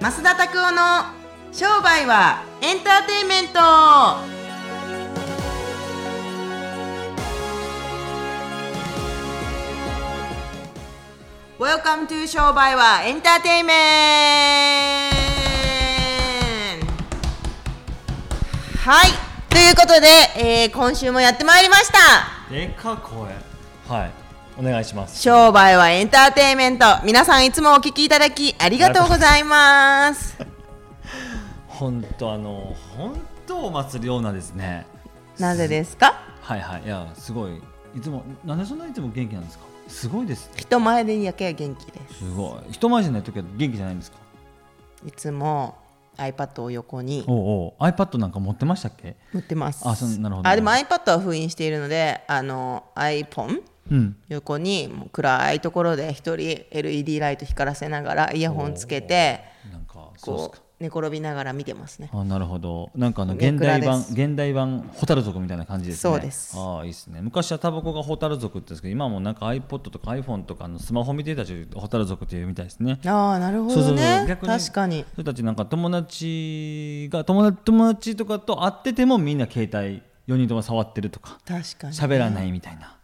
増田拓夫の商売はエンターテインメント。 Welcome to 商売はエンターテインメント。はい。ということで、えー今週もやってまいりました。でか声。はいお願いします。商売はエンターテインメント。皆さんいつもお聞きいただきありがとうございます。本当あの本当お祭りようなですね。なぜですか？はいはい。いやすごい。いつもなんでそんなにいつも元気なんですか？すごいです。人前でやけは元気です。すごい。人前じゃない時は元気じゃないんですか？いつも iPad を横に。おうおう。iPad なんか持ってましたっけ？持ってます。あそうなるほど。あでも iPad は封印しているのであの iPhone うん横に暗いところで一人 LED ライト光らせながらイヤホンつけてなんかこかう寝転びながら見てますね。あなるほど。なんかあのネ現代版現代版ホタル族みたいな感じですね。そうです。ああいいですね。昔はタバコがホタル族って言うんですけど今はもうなんか iPod とか iPhone とかのスマホ見てた人ホタル族っていうみたいですね。ああなるほそうそうそう。どね逆に確かに。それたちなんか友達が友達友達とかと会っててもみんな携帯4人とも触ってるとか。確かに喋らないみたいな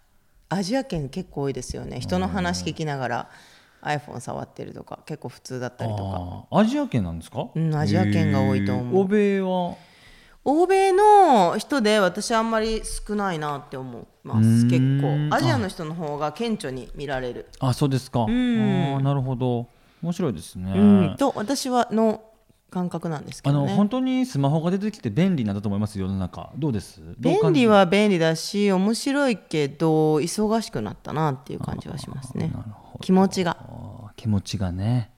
アジア圏結構多いですよね。人の話聞きながら iPhone 触ってるとか結構普通だったりとか。アジア圏なんですか？うんアジア圏が多いと思う。欧米は？欧米の人で私あんまり少ないなって思います。結構。アジアの人の方が顕著に見られる、あそうですか。あーなるほど。面白いですね、うん、と私はの感覚なんですけあのどね本当にスマホが出てきて便利なんだと思います世の中。どうです？便利は便利だし面白いけど忙しくなったなっていう感じはしますね。気持ちが。気持ちがね。はい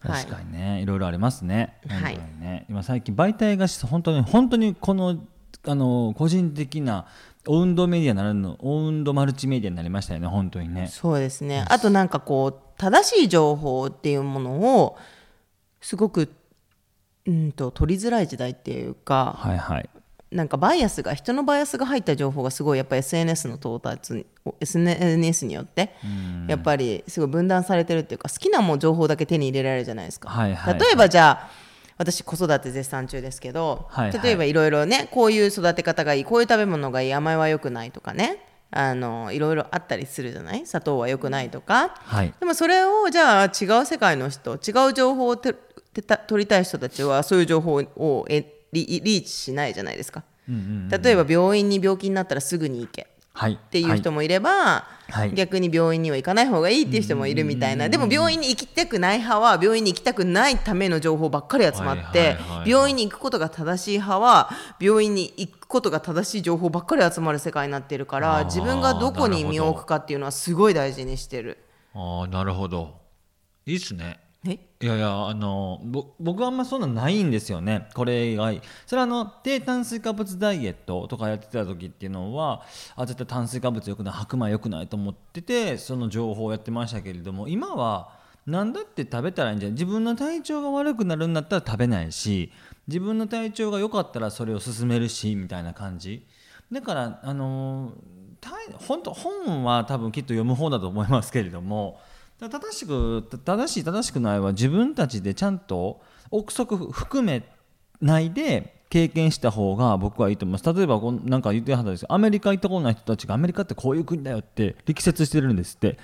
確かにね、い、ろいろありますね。はい。今最近媒体が本当に本当にこのあの個人的なオウンドメディアになるのオウンドマルチメディアになりましたよね。本当にね。そうですね。あとなんかこう正しい情報っていうものをすごくうんと取りづらい時代っていうかはいはい。なんかバイアスが人のバイアスが入った情報がすごいやっぱ SNS の到達に SNS によってやっぱりすごい分断されてるっていうか好きなもん情報だけ手に入れられるじゃないですか、はいはいはい。例えばじゃあ私子育て絶賛中ですけど、はいはい。例えばいろいろねこういう育て方がいい。こういう食べ物がいい甘いは良くないとかね。あのいろいろあったりするじゃない？砂糖は良くないとか、はい。でもそれをじゃあ違う世界の人違う情報をててた取りたい人たちはそういう情報をえリリーチしないじゃないですか。例えば病院に病気になったらすぐに行けはい。っっていう人もいれば、はい逆に病院には行かない方がいいっていう人もいるみたいなでも病院に行きたくない派は病院に行きたくないための情報ばっかり集まって、はいはい病院に行くことが正しい派は病院に行くことが正しい情報ばっかり集まる世界になってるから自分がどこに身を置くかっていうのはすごい大事にしてる。ああなるほど。いいっすね。いやいやあのぼ僕はあんまそんなのないんですよね。これ以外。それはあの低炭水化物ダイエットとかやってた時っていうのはあ絶対炭水化物よくない白米よくないと思っててその情報をやってましたけれども今は何だって食べたらいいんじゃない。自分の体調が悪くなるんだったら食べないし自分の体調が良かったらそれを進めるしみたいな感じ。だからあのた本当本は多分きっと読む方だと思いますけれども正しく正しい正しくないは自分たちでちゃんと憶測含めないで経験した方が僕はいいと思います。例えばこんなんか言ってはったんですよ。アメリカ行ったことない人たちがアメリカってこういう国だよって力説してるんですって。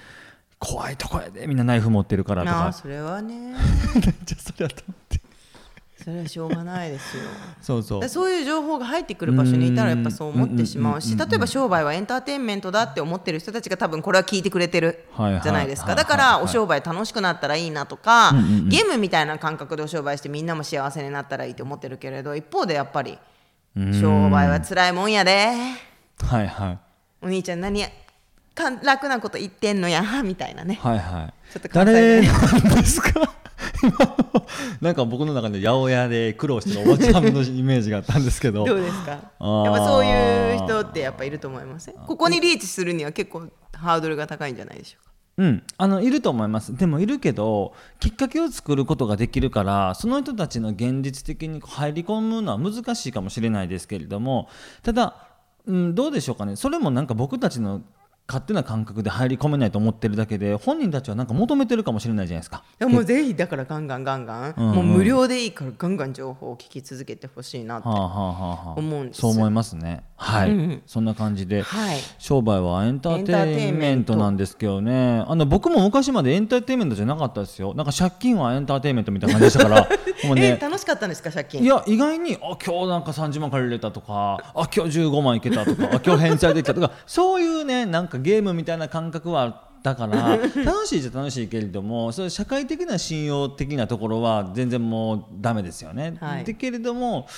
怖いとこやでみんなナイフ持ってるからとか。それはね。じゃあそれはと思ってそれはしょうがないですよ。そうそう。そういう情報が入ってくる場所にいたらやっぱそう思ってしまうし例えば商売はエンターテインメントだって思ってる人たちが多分これは聞いてくれてるじゃないですはいかだからはいお商売楽しくなったらいいなとかゲームみたいな感覚でお商売してみんなも幸せになったらいいと思ってるけれど一方でやっぱり商売は辛いもんやで。はいはい。お兄ちゃん何やか楽なこと言ってんのやみたいなね。はいはい。ちょっと誰なんですか？なんか僕の中で八百屋で苦労してるおばちゃんのイメージがあったんですけど。どうですか？やっぱそういう人ってやっぱいると思いません？ここにリーチするには結構ハードルが高いんじゃないでしょうか？うん、あのいると思います。でもいるけどきっかけを作ることができるからその人たちの現実的に入り込むのは難しいかもしれないですけれどもただ、うん、どうでしょうかね？それもなんか僕たちの勝手な感覚で入り込めないと思ってるだけで本人たちはなんか求めてるかもしれないじゃないですか。でもぜひだからガンガンガンガン、うんうん。もう無料でいいからガンガン情報を聞き続けてほしいなって、はあはあはあはあ。思うんですそう思いますね。はい、うんうん。そんな感じで、はい。商売はエンターテインメントなんですけどね。あの僕も昔までエンターテインメントじゃなかったですよ。なんか借金はエンターテインメントみたいな感じでしたから。もうね。え楽しかったんですか借金？いや意外にあ今日なんか30万借りれたとかあ今日15万いけたとかあ今日返済できたとかそういうねなんかゲームみたいな感覚はあったから 楽しいじゃ楽しいけれどもそういう社会的な信用的なところは全然もうダメですよね。はいだけれどもい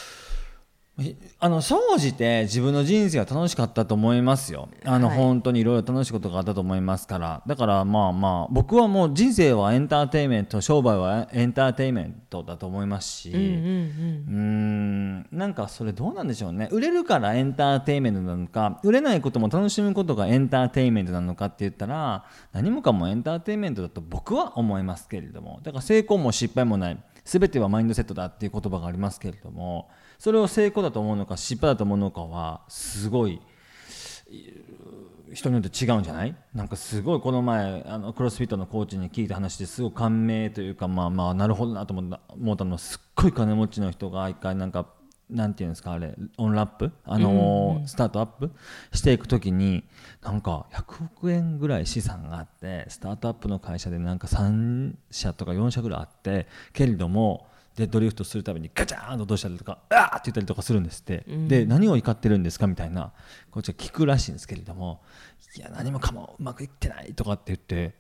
あの総じて自分の人生は楽しかったと思いますよ。あの、はい本当にいろいろ楽しいことがあったと思いますから。だからまあまあ僕はもう人生はエンターテインメント、商売はエンターテインメントだと思いますし。うんうんなんかそれどうなんでしょうね売れるからエンターテインメントなのか売れないことも楽しむことがエンターテインメントなのかって言ったら何もかもエンターテインメントだと僕は思いますけれどもだから成功も失敗もない全てはマインドセットだっていう言葉がありますけれどもそれを成功だと思うのか失敗だと思うのかはすごい人によって違うんじゃない？なんかすごいこの前あのクロスフィットのコーチに聞いた話ですごい感銘というかまあまあなるほどなと思ったのはすっごい金持ちの人が一回なんかなんていうんですかあれオンラップ？あのースタートアップ？していくときになんか100億円ぐらい資産があってスタートアップの会社でなんか3社とか4社ぐらいあってけれどもでドリフトするためにガチャーンと落としたりとか「あーって言ったりとかするんですって、で何を怒ってるんですかみたいなこっちは聞くらしいんですけれどもいや何もかもうまくいってないとかって言って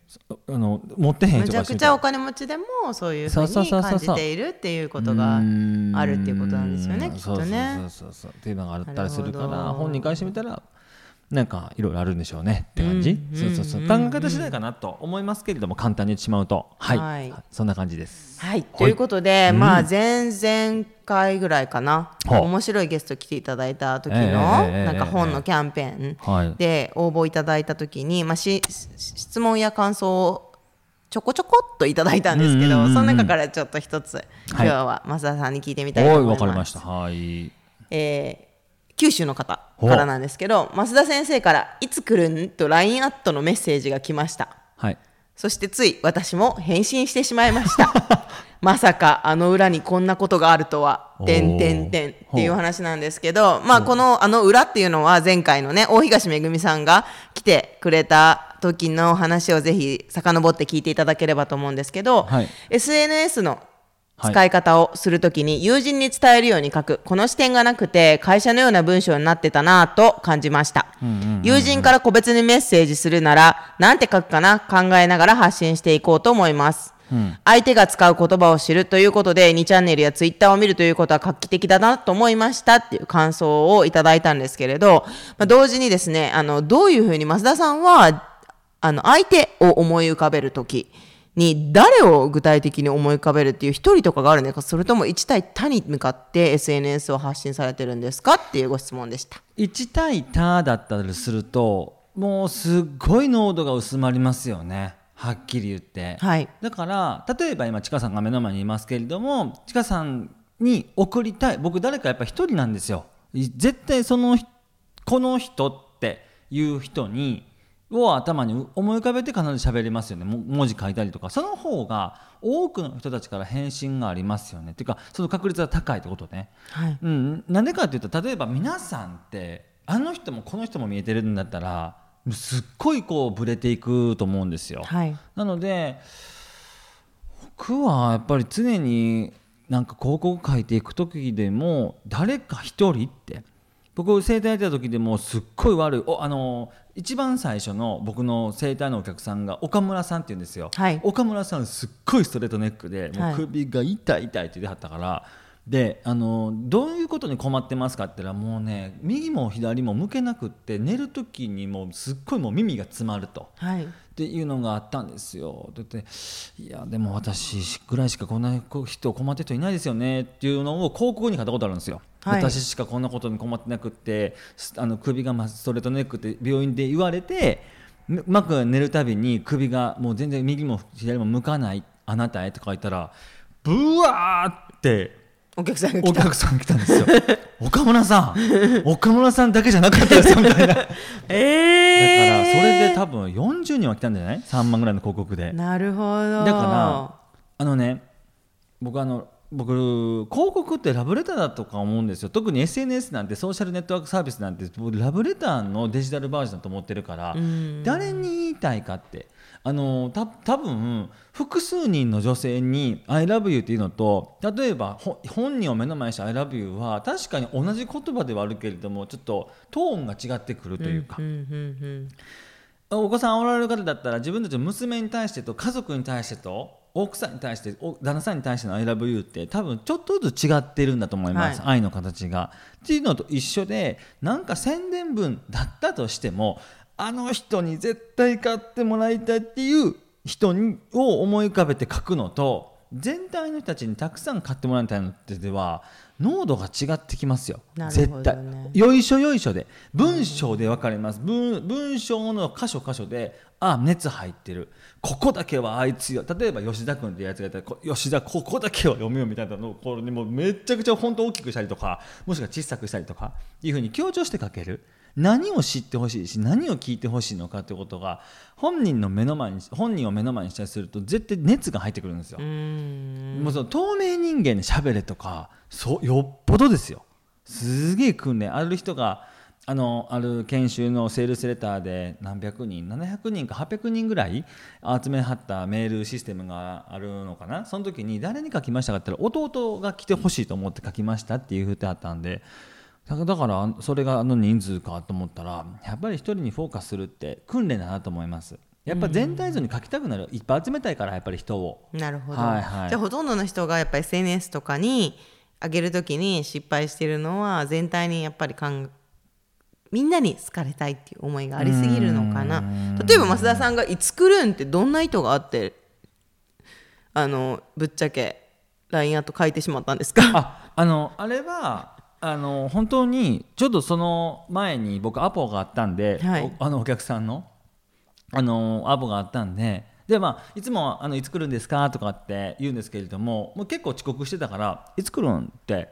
あの持ってへんめちゃくちゃお金持ちでもそういうふうに感じているっていうことがあるっていうことなんですよねきっとね。そうそうそうそう。っていうのがあったりするから本人からしてみたらなんかいろいろあるんでしょうねって感じ、うんそうそうそう。うん考え方次第かなと思いますけれども簡単に言ってしまうと。はい、はい。そんな感じです。はい、ということで、まあ前々回ぐらいかな、はあ面白いゲスト来ていただいた時の、なんか本のキャンペーンはい。で応募いただいた時に、まあ、し質問や感想をちょこちょこっといただいたんですけど、その中からちょっと一つ、今日は増田さんに聞いてみたいと思います。わかりました。はい。えー九州の方からなんですけど増田先生から「いつ来るん?」と LINE アットのメッセージが来ました。はい。そしてつい私も返信してしまいました。まさかあの裏にこんなことがあるとは。てんてんてん。っていう話なんですけどまあこのあの裏っていうのは前回のね大東めぐみさんが来てくれた時の話をぜひ遡って聞いていただければと思うんですけど、はい。SNS の使い方をするときに友人に伝えるように書く。この視点がなくて会社のような文章になってたなぁと感じました、友人から個別にメッセージするならなんて書くかな？考えながら発信していこうと思います、相手が使う言葉を知るということで2チャンネルやツイッターを見るということは画期的だなと思いましたっていう感想をいただいたんですけれど、まあ、同時にですねあのどういうふうに増田さんはあの相手を思い浮かべるときに誰を具体的に思い浮かべるっていう一人とかがあるんですかそれとも1対他に向かって SNS を発信されてるんですかっていうご質問でした。1対他だったりするともうすっごい濃度が薄まりますよね。はっきり言って、はい。だから例えば今ちかさんが目の前にいますけれどもちかさんに送りたい僕誰かやっぱ一人なんですよ。い絶対その人この人っていう人にを頭に思い浮かべて必ず喋りますよね。も文字書いたりとか。その方が多くの人たちから返信がありますよね。っていうかその確率が高いってことね、はい。うん、なんでかっていうと例えば皆さんってあの人もこの人も見えてるんだったらすっごいこうブレていくと思うんですよ。はい。なので僕はやっぱり常になんか広告書いていく時でも誰か一人って。僕整体やってた時でもすっごい悪い。おあの一番最初の僕の整体のお客さんが岡村さんって言うんですよ、はい岡村さんすっごいストレートネックでもはいう首が痛い痛いって言ってはったから、であのどういうことに困ってますかって言ったらもうね右も左も向けなくって寝る時にもうすっごいもう耳が詰まると。はいっていうのがあったんですよ。だっていやでも私ぐらいしかこんな人困ってる人いないですよねっていうのを広告に書いたことあるんですよ。はい。私しかこんなことに困ってなくってすあの首がまストレートネックって病院で言われてうまく寝るたびに首がもう全然右も左も向かないあなたへとか言ったらブワーってお客さんがお来た。客さん来たんですよ。岡村さん岡村さんだけじゃなかったですよみたいな。だからそえー、れで多分40人は来たんじゃない？3万ぐらいの広告で。なるほど。だからあのね僕あの僕広告ってラブレターだとか思うんですよ。特に SNS なんてソーシャルネットワークサービスなんて僕ラブレターのデジタルバージョンだと思ってるからん。誰に言いたいかって。あのた多分複数人の女性に「ILOVEYOU」っていうのと例えばほ本人を目の前にして「ILOVEYOU」は確かに同じ言葉ではあるけれどもちょっとトーンが違ってくるというか。お子さんおられる方だったら自分たちの娘に対してと家族に対してと奥さんに対してお旦那さんに対しての「ILOVEYOU」って多分ちょっとずつ違ってるんだと思います、は愛の形が。っていうのと一緒でなんか宣伝文だったとしてもあの人に絶対買ってもらいたいっていう人にを思い浮かべて書くのと全体の人たちにたくさん買ってもらいたいのってでは濃度が違ってきますよ、ね。絶対。よいしょよいしょで。文章で分かります。文文章の箇所箇所であ熱入ってる。ここだけはあいつよ。例えば吉田君ってやつがいたらこ吉田ここだけは読めよみたいなのをこれにもうめちゃくちゃ本当大きくしたりとかもしくは小さくしたりとかいうふうに強調して書ける何を知ってほしいし何を聞いてほしいのかということが本人の目の前に本人を目の前にしたりすると絶対熱が入ってくるんですよ。うん。もうその透明人間で喋れとかそうよっぽどですよ。すげえ訓練。ある人があのある研修のセールスレターで何百人700人か800人ぐらい集めはったメールシステムがあるのかな。その時に誰に書きましたかって言ったら弟が来てほしいと思って書きましたっていうふうてあったんでだからそれがあの人数かと思ったらやっぱり一人にフォーカスするって訓練だなと思います。やっぱ全体像に書きたくなる。いっぱい集めたいからやっぱり人を。なるほど、はいはい。じゃあほとんどの人がやっぱり SNS とかに上げるときに失敗してるのは全体にやっぱりかんみんなに好かれたいっていう思いがありすぎるのかな。例えば増田さんが「いつくるん」ってどんな意図があってあのぶっちゃけ LINE アット書いてしまったんですか？ああのあれはあの本当にちょっとその前に僕アポがあったんで、はいおあのお客さんのあのアポがあったんででまあいつもあの「いつ来るんですか?」とかって言うんですけれどももう結構遅刻してたから「いつ来るん?」って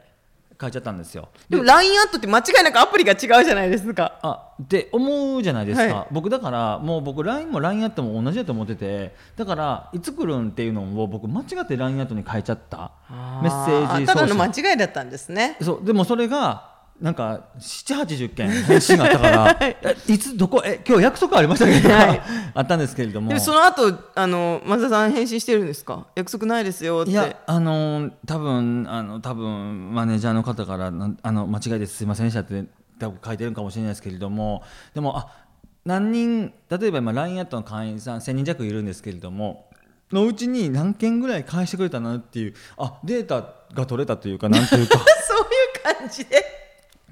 書いちゃったんですよ。でも LINE アットって間違いなくアプリが違うじゃないですか。あって思うじゃないですか、はい。僕だからもう僕 LINE も LINE アットも同じだと思っててだからいつ来るんっていうのを僕間違って LINE アットに変えちゃった。メッセージあただの間違いだったんですね。そうでもそれがなんか780件返信があったから えい。つどこえ今日約束ありましたけど、はい。あったんですけれども。その後あの増田さん返信してるんですか？約束ないですよって。いやあのー多分あの多分マネージャーの方からあの間違いですすいませんでしたって多分書いてるかもしれないですけれどもでもあ何人例えば今 LINE アットの会員さん1000人弱いるんですけれどものうちに何件ぐらい返してくれたなっていうあデータが取れたというかなんというか。そういう感じで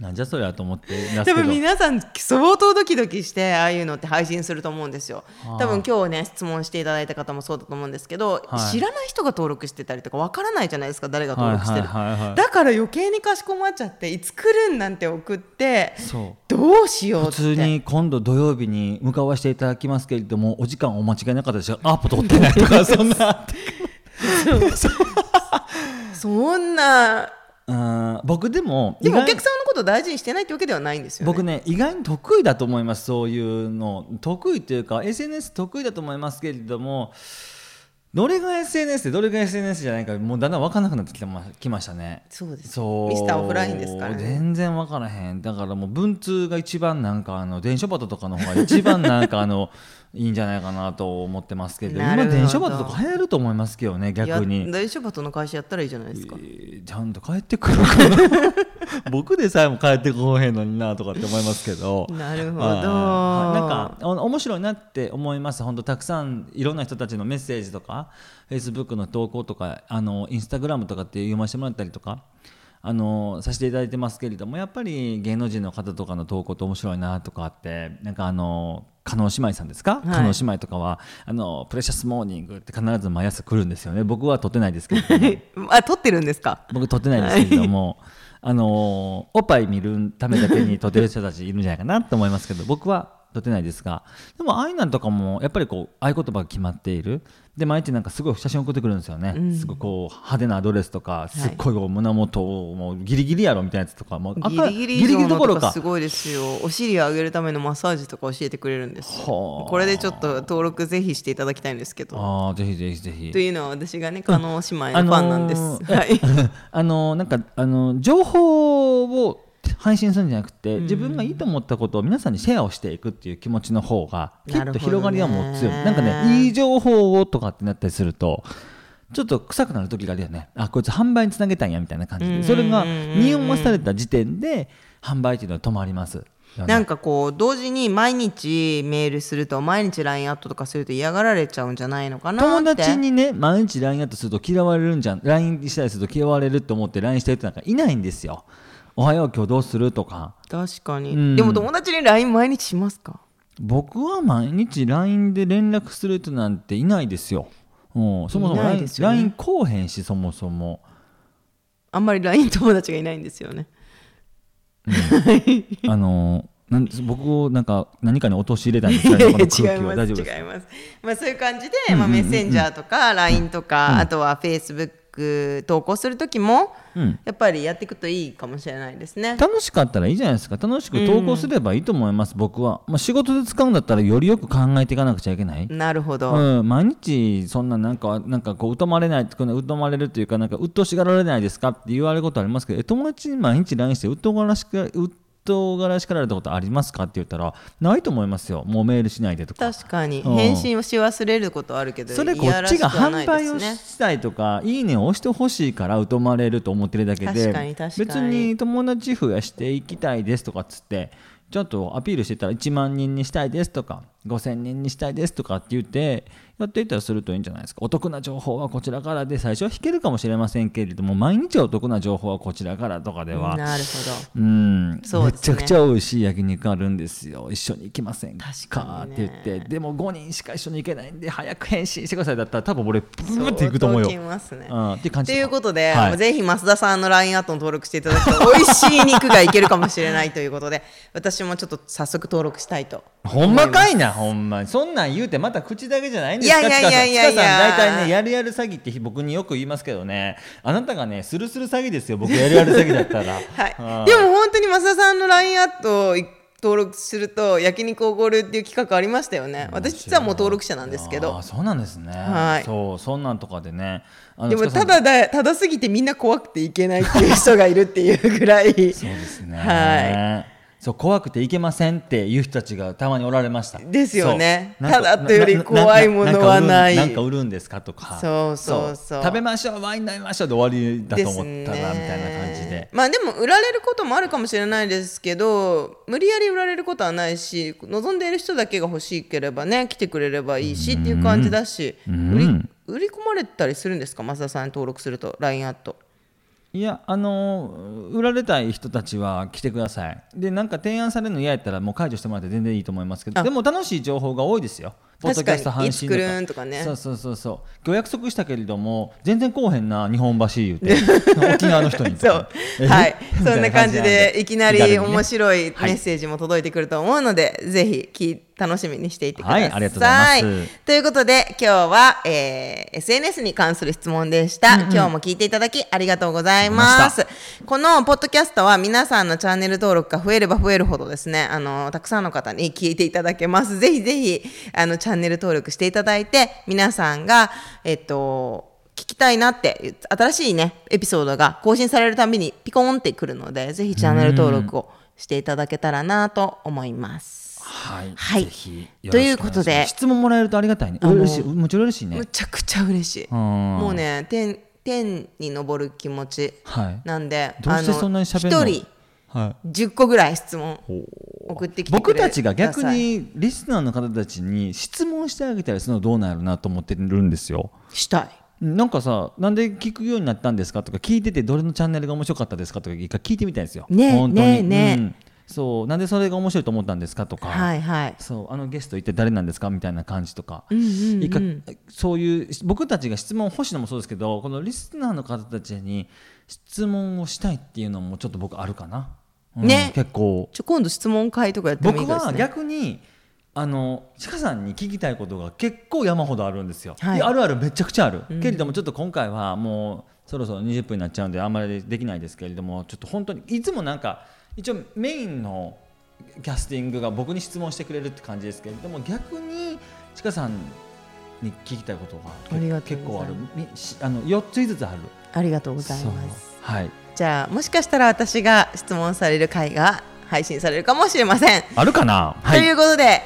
なんじゃそりゃと思って多分皆さん相当ドキドキしてああいうのって配信すると思うんですよ。はあ多分今日ね質問していただいた方もそうだと思うんですけど、はい。知らない人が登録してたりとかわからないじゃないですか誰が登録してる、だから余計にかしこまっちゃっていつ来るんなんて送ってそう。どうしようっ普て通に今度土曜日に向かわせていただきますけれどもお時間お間違いなかったでしょアップ取ってないとかそんな。そんなうん。僕でもでもお客さんのことを大事にしてないってわけではないんですよね。僕ね意外に得意だと思いますそういうの。得意というか SNS 得意だと思いますけれどもどれが SNS でどれが SNS じゃないかもうだんだん分からなくなってきてまきましたね。そうです。そう。ミスターオフラインですからね。全然分からへん。だからもう文通が一番なんかあの電書バトとかの方が一番なんかあのいいんじゃないかなと思ってますけど今電書バトとか流行ると思いますけどね逆に。いや大丈夫との会社やったらいいじゃないですか、えーちゃんと帰ってくるかな？僕でさえも帰ってこへんのになとかって思いますけど。なるほど。はい。なんかお面白いなって思います。本当たくさんいろんな人たちのメッセージとかフェイスブックの投稿とかあのインスタグラムとかって読ませてもらったりとかあのさせていただいてますけれどもやっぱり芸能人の方とかの投稿って面白いなとかあってなんかあの加納姉妹さんですか、い。加納姉妹とかはあのプレシャスモーニングって必ず毎朝来るんですよね。僕は撮ってないですけれども。あ撮ってるんですか？僕撮ってないですけれども、あのーおっぱい見るためだけに撮ってる人たちいるんじゃないかなと思いますけど僕は取ってないですがでもああいうのとかもやっぱりこう合言葉が決まっている。で毎日なんかすごい写真送ってくるんですよね、すごいこう派手なドレスとかすっごいこう胸元をもうギリギリやろみたいなやつとかもうギリギリギリどころか。すごいですよ。お尻を上げるためのマッサージとか教えてくれるんですこれでちょっと登録ぜひしていただきたいんですけど。ああぜひぜひぜひ。というのは私がね加納姉妹のファンなんです、はい。あのー、なんかあの情報を配信するんじゃなくて、自分がいいと思ったことを皆さんにシェアをしていくっていう気持ちの方がきっと広がりはもう強い。なんかねいい情報をとかってなったりするとちょっと臭くなる時があるよね。あこいつ販売につなげたんやみたいな感じで。それが匂わされた時点で販売っていうのは止まります。なんかこう同時に毎日メールすると毎日 LINE アットとかすると嫌がられちゃうんじゃないのかな友達にね毎日 LINE アットすると嫌われるんじゃん LINE したりすると嫌われると思って LINE してる人なんかいないんですよおはよう今日どうする？とか。確かに、うん、でも友達に LINE 毎日しますか？僕は毎日 LINE で連絡する人なんていないですよ、うん、そもそも LINE,、ね、LINE こうへんしそもそも。あんまり LINE 友達がいないんですよね、うん、あのなん僕をなんか何かに陥れたんですか、ね、違います。違います、まあ、そういう感じで、まあ、メッセンジャーとか LINE とか、うん、あとは Facebook ク投稿する時も、うん、やっぱりやっていくといいかもしれないですね。楽しかったらいいじゃないですか。楽しく投稿すればいいと思います、うん、僕は、まあ、仕事で使うんだったらよりよく考えていかなくちゃいけない。なるほど、うん、毎日そんななんかなんかこう疎まれない疎まれるというかなんか鬱陶しがられないですかって言われることありますけど友達に毎日 LINE して鬱陶がらしく唐辛子かられたことありますかって言ったらないと思いますよ。もうメールしないでとか。確かに、うん、返信をし忘れることあるけどそれこっちが販売をしたいとかいいねを押してほしいから疎まれると思ってるだけで別に友達増やしていきたいですとかっつってちょっとアピールしてたら1万人にしたいですとか5000人にしたいですとかって言ってやっていったらするといいんじゃないですか。お得な情報はこちらからで最初は引けるかもしれませんけれども毎日お得な情報はこちらからとかではなるほど。うんそう、ね、めちゃくちゃ美味しい焼肉あるんですよ。一緒に行きませんか？か、ね、って言って。でも5人しか一緒に行けないんで早く返信してくださいだったら多分俺ブーっていくと思うよ。うますね、うん、っていう感じ。ということで、はい、ぜひ増田さんの LINE アットの登録していただくと美味しい肉がいけるかもしれないということで私もちょっと早速登録したいとほんまかいなほんまに。そんなん言うてまた口だけじゃないんですか？いやいやいやいやいや。大体ねやるやる詐欺って僕によく言いますけどね。あなたがねするする詐欺ですよ僕やるやる詐欺だったら、はい、でも本当に増田さんの LINE アット登録すると焼肉おごるっていう企画ありましたよね。私実はもう登録者なんですけど。あそうなんですね、はい、そうそんなんとかでね。でもただだただすぎてみんな怖くていけないっていう人がいるっていうぐらい。そうですね。はいそう怖くていけませんっていう人たちがたまにおられました。ですよね。ただとより怖いものはない。なんか売るんですかとか。そうそう。そう。食べましょうワイン飲みましょうで終わりだと思ったらみたいな感じで。まあでも売られることもあるかもしれないですけど無理やり売られることはないし望んでいる人だけが欲しければね来てくれればいいしっていう感じだし。売り売り込まれたりするんですか？増田さんに登録すると LINE アットいやあの売られたい人たちは来てください。でなんか提案されるの嫌やったらもう解除してもらって全然いいと思いますけど。でも楽しい情報が多いですよポッドキャスト配信とか。とかね。そうそうそうそう。今日約束したけれども全然こうへんな日本橋言うて。沖縄の人にそう。はい。そんな感じでいきなり面白いメッセージも届いてくると思うので、はい、ぜひ聞いて楽しみにしていてください。はい、ありがとうございます。ということで、今日は、えー、SNS に関する質問でした、うんうん。今日も聞いていただきありがとうございます。このポッドキャストは皆さんのチャンネル登録が増えれば増えるほどですね、あの、たくさんの方に聞いていただけます。ぜひぜひ、あの、チャンネル登録していただいて、皆さんが、えっと、聞きたいなって、新しいね、エピソードが更新されるたびにピコンってくるので、ぜひチャンネル登録をしていただけたらなと思います。はい、はい、ということで質問もらえるとありがたいね。嬉しい。もちろん嬉しいね。むちゃくちゃ嬉しい。もうね天天に昇る気持ちなんで、はい、どうしてそんなに喋るの？一人はい、10個ぐらい質問送ってきて僕たちが逆にリスナーの方たちに質問してあげたりするのどうなるなと思ってるんですよ。したい。なんかさなんで聞くようになったんですかとか聞いててどれのチャンネルが面白かったですかとか一回聞いてみたいんですよ。ね本当に。ねね、うん。そう。なんでそれが面白いと思ったんですかとか、はいはい、そう。あのゲスト一体誰なんですかみたいな感じとか、うんうんうん、そういう僕たちが質問星野もそうですけどこのリスナーの方たちに質問をしたいっていうのもちょっと僕あるかな、うん、ね。結構。ちょ今度質問会とかやってもいいです、ね、僕は逆にあのちかさんに聞きたいことが結構山ほどあるんですよ、はい。あるあるめちゃくちゃある、うん。けれどもちょっと今回はもうそろそろ20分になっちゃうんであんまりできないですけれどもちょっと本当にいつもなんか一応メインのキャスティングが僕に質問してくれるって感じですけれども逆にちかさんに聞きたいことが結構ある。あの4つ5つあるありがとうございます。はい。じゃあもしかしたら私が質問される回が配信されるかもしれません、あるかな？はということで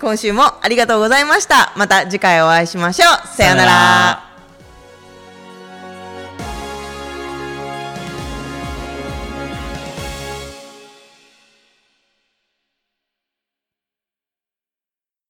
今週もありがとうございました。また次回お会いしましょう。さようなら